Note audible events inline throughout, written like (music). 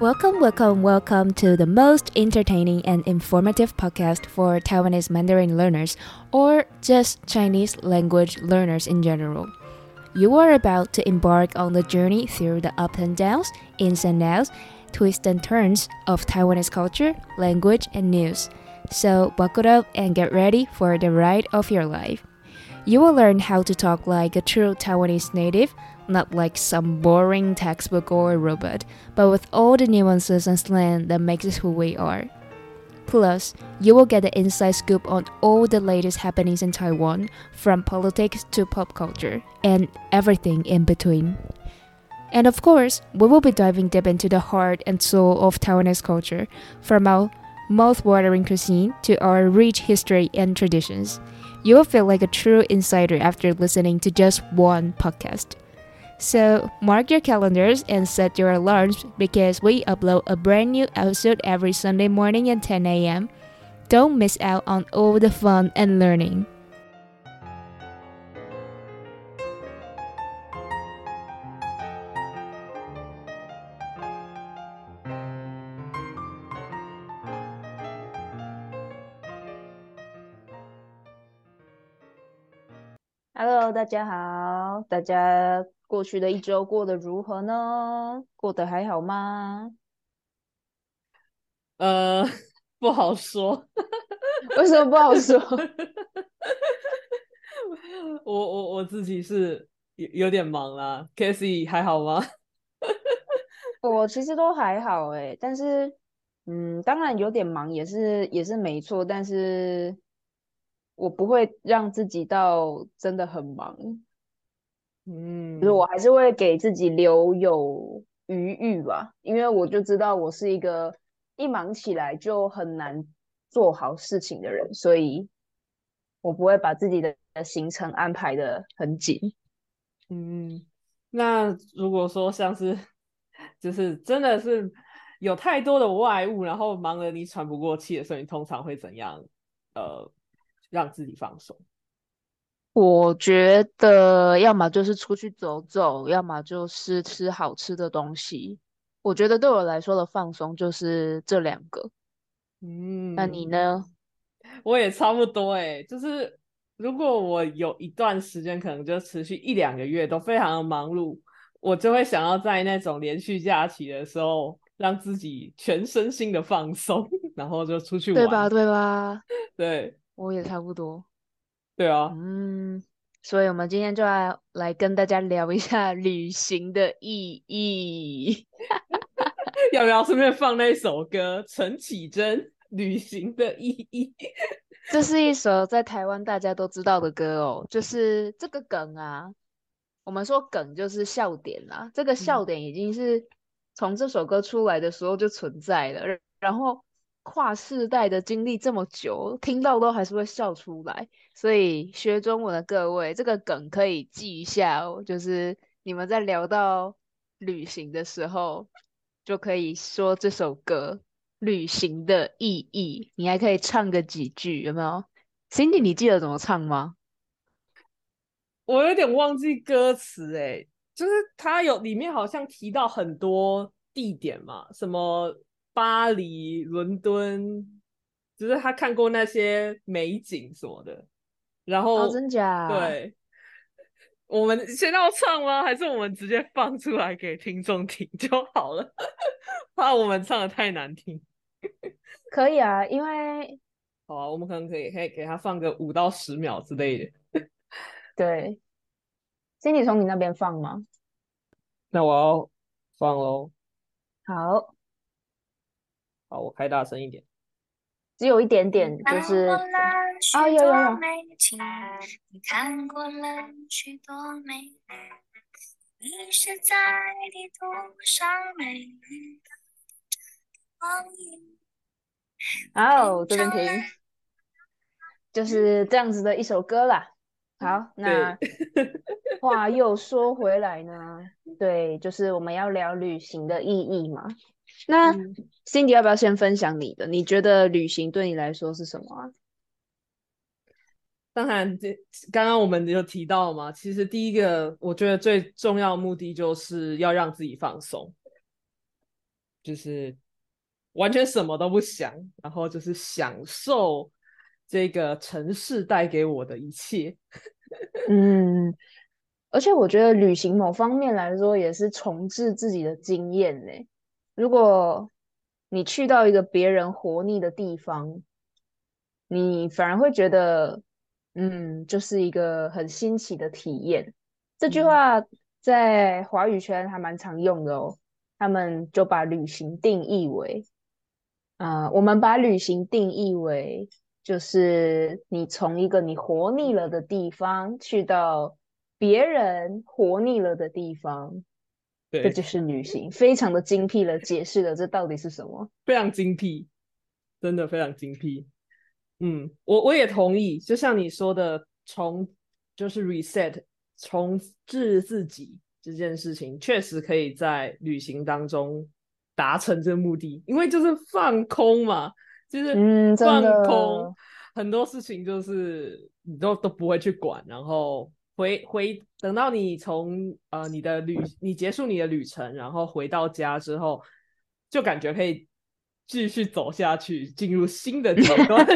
Welcome, welcome, welcome to the most entertaining and informative podcast for Taiwanese Mandarin learners or just Chinese language learners in general. You are about to embark on the journey through the ups and downs, ins and outs, twists and turns of Taiwanese culture, language, and news. So buckle up and get ready for the ride of your life. You will learn how to talk like a true Taiwanese native, not like some boring textbook or robot, but with all the nuances and slang that makes us who we are. Plus, you will get the inside scoop on all the latest happenings in Taiwan, from politics to pop culture, and everything in between. And of course, we will be diving deep into the heart and soul of Taiwanese culture, from our mouth-watering cuisine to our rich history and traditions. You will feel like a true insider after listening to just one podcast. So, mark your calendars and set your alarms because we upload a brand new episode every Sunday morning at 10 a.m. Don't miss out on all the fun and learning. Hello，大家好，大家 过去的一周过得如何呢？过得还好吗？呃，不好说。为什么不好说？(laughs) 我我我自己是有有点忙啦。k a s e y 还好吗？我其实都还好哎，但是嗯，当然有点忙也是也是没错，但是。我不会让自己到真的很忙，嗯，就是我还是会给自己留有余裕吧，因为我就知道我是一个一忙起来就很难做好事情的人，所以我不会把自己的行程安排的很紧。嗯，那如果说像是就是真的是有太多的外物，然后忙得你喘不过气的时候，你通常会怎样？呃。让自己放松。我觉得，要么就是出去走走，要么就是吃好吃的东西。我觉得对我来说的放松就是这两个。嗯，那你呢？(laughs) 我也差不多哎，就是如果我有一段时间，可能就持续一两个月都非常的忙碌，我就会想要在那种连续假期的时候，让自己全身心的放松，(laughs) 然后就出去玩，对吧？对吧？对。我也差不多，对啊，嗯，所以我们今天就要来跟大家聊一下旅行的意义，(laughs) 要不要顺便放那首歌？陈绮贞《旅行的意义》，这是一首在台湾大家都知道的歌哦，就是这个梗啊，我们说梗就是笑点啦，这个笑点已经是从这首歌出来的时候就存在了，然后。跨世代的经历这么久，听到都还是会笑出来。所以学中文的各位，这个梗可以记一下哦。就是你们在聊到旅行的时候，就可以说这首歌《旅行的意义》。你还可以唱个几句，有没有？Cindy，你记得怎么唱吗？我有点忘记歌词哎，就是它有里面好像提到很多地点嘛，什么。巴黎、伦敦，就是他看过那些美景什么的，然后真假？对，我们先要唱吗？还是我们直接放出来给听众听就好了？(laughs) 怕我们唱的太难听。(laughs) 可以啊，因为好啊，我们可能可以可以给他放个五到十秒之类的。(laughs) 对，经理从你那边放吗？那我要放喽。好。好，我开大声一点，只有一点点，就是啊，有有有。好，这边停，就是这样子的一首歌啦。好，那 (laughs) 话又说回来呢，对，就是我们要聊旅行的意义嘛。那 Cindy 要不要先分享你的？你觉得旅行对你来说是什么啊？当然，这刚刚我们有提到嘛，其实第一个我觉得最重要的目的就是要让自己放松。就是完全什么都不想，然后就是享受这个城市带给我的一切。(laughs) 嗯，而且我觉得旅行某方面来说也是重置自己的经验呢。如果你去到一个别人活腻的地方，你反而会觉得，嗯，就是一个很新奇的体验。这句话在华语圈还蛮常用的哦。他们就把旅行定义为，啊，我们把旅行定义为，就是你从一个你活腻了的地方，去到别人活腻了的地方，这就是旅行，非常的精辟的解释了这到底是什么，非常精辟，真的非常精辟。嗯，我我也同意，就像你说的，重就是 reset，重置自己。这件事情确实可以在旅行当中达成这个目的，因为就是放空嘛，就是放空，很多事情就是你都都不会去管，然后回回等到你从呃你的旅你结束你的旅程，然后回到家之后，就感觉可以继续走下去，进入新的阶段，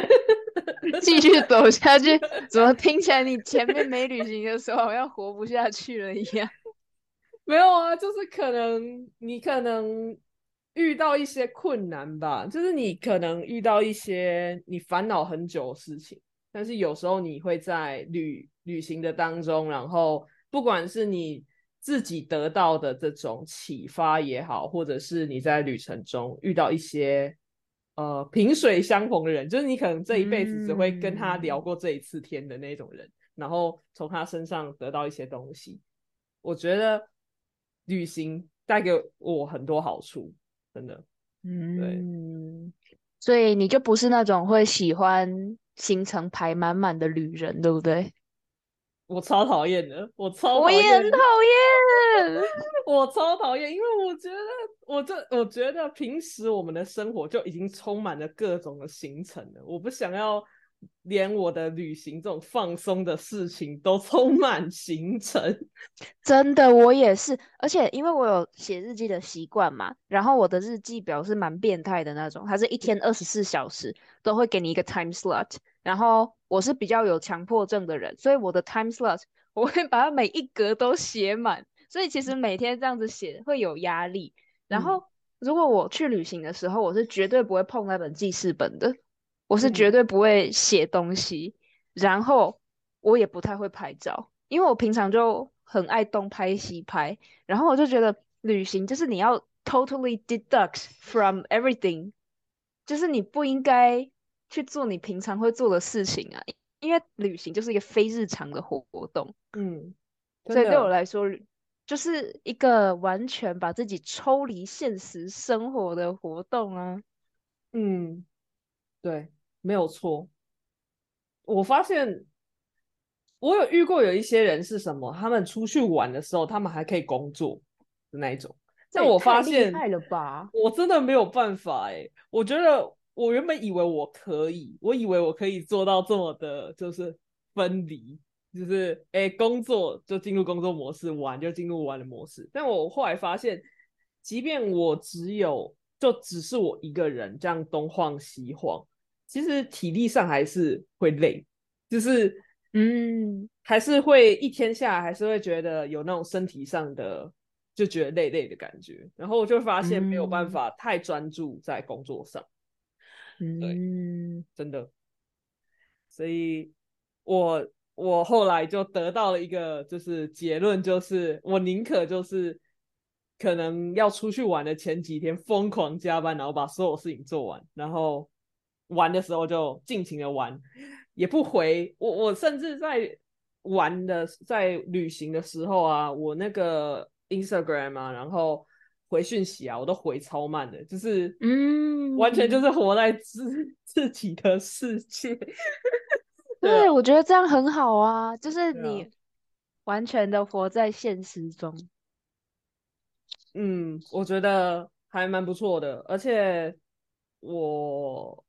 (laughs) 继续走下去。怎么听起来你前面没旅行的时候好像活不下去了一样？(laughs) 没有啊，就是可能你可能遇到一些困难吧，就是你可能遇到一些你烦恼很久的事情，但是有时候你会在旅旅行的当中，然后不管是你自己得到的这种启发也好，或者是你在旅程中遇到一些呃萍水相逢的人，就是你可能这一辈子只会跟他聊过这一次天的那种人，然后从他身上得到一些东西，我觉得。旅行带给我很多好处，真的。嗯，对，所以你就不是那种会喜欢行程排满满的旅人，对不对？(laughs) 我超讨厌的，我超我也很讨厌，(laughs) 我超讨厌，因为我觉得，我这我觉得平时我们的生活就已经充满了各种的行程了，我不想要。连我的旅行这种放松的事情都充满行程，(laughs) 真的，我也是。而且因为我有写日记的习惯嘛，然后我的日记表是蛮变态的那种，它是一天二十四小时都会给你一个 time slot。然后我是比较有强迫症的人，所以我的 time slot (laughs) 我会把它每一格都写满。所以其实每天这样子写会有压力。然后如果我去旅行的时候，我是绝对不会碰那本记事本的。我是绝对不会写东西，然后我也不太会拍照，因为我平常就很爱东拍西拍，然后我就觉得旅行就是你要 totally deduct from everything，就是你不应该去做你平常会做的事情啊，因为旅行就是一个非日常的活动，嗯，所以对我来说就是一个完全把自己抽离现实生活的活动啊，嗯，对。没有错，我发现我有遇过有一些人是什么，他们出去玩的时候，他们还可以工作的那一种。但我发现，太了吧？我真的没有办法哎。我觉得我原本以为我可以，我以为我可以做到这么的，就是分离，就是哎，工作就进入工作模式，玩就进入玩的模式。但我后来发现，即便我只有就只是我一个人这样东晃西晃。其实体力上还是会累，就是嗯，还是会一天下来还是会觉得有那种身体上的就觉得累累的感觉，然后我就发现没有办法太专注在工作上，嗯，真的，所以我我后来就得到了一个就是结论，就是我宁可就是可能要出去玩的前几天疯狂加班，然后把所有事情做完，然后。玩的时候就尽情的玩，也不回我。我甚至在玩的，在旅行的时候啊，我那个 Instagram 啊，然后回讯息啊，我都回超慢的，就是嗯，完全就是活在自自己的世界。(laughs) 对，我觉得这样很好啊，就是你完全的活在现实中。嗯，我觉得还蛮不错的，而且我。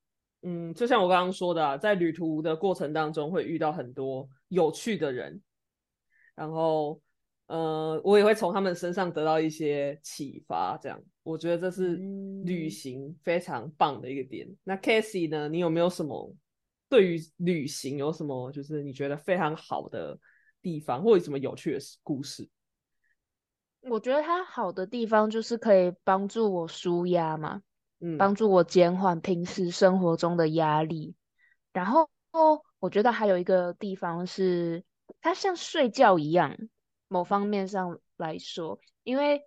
嗯，就像我刚刚说的，在旅途的过程当中会遇到很多有趣的人，然后呃，我也会从他们身上得到一些启发。这样，我觉得这是嗯旅行非常棒的一个点。那 Casey 呢？你有没有什么对于旅行有什么就是你觉得非常好的地方，或者什么有趣的故事？我觉得它好的地方就是可以帮助我舒压嘛，嗯帮助我减缓平时生活中的压力。然后我觉得还有一个地方是，它像睡觉一样，某方面上来说，因为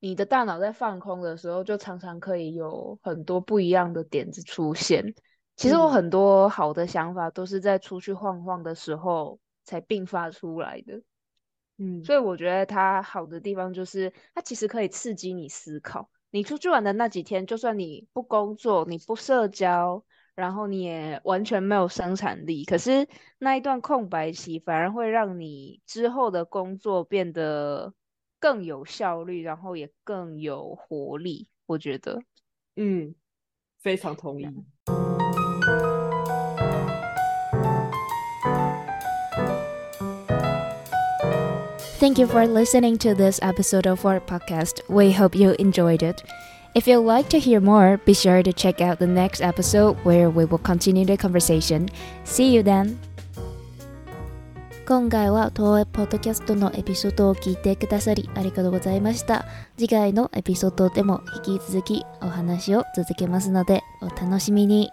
你的大脑在放空的时候，就常常可以有很多不一样的点子出现。其实我嗯很多好的想法都是在出去晃晃的时候才并发出来的。嗯所以我觉得它好的地方就是，它其实可以刺激你思考。你出去玩的那几天，就算你不工作，你不社交，然后你也完全没有生产力，可是那一段空白期反而会让你之后的工作变得更有效率，然后也更有活力。我觉得，嗯，非常同意。Thank you for listening to this episode of our podcast. We hope you enjoyed it. If you'd like to hear more, be sure to check out the next episode where we will continue the conversation. See you then! 今回は東映ポッドキャストのエピソードを聞いてくださりありがとうございました。次回のエピソードでも引き続きお話を続けますのでお楽しみに。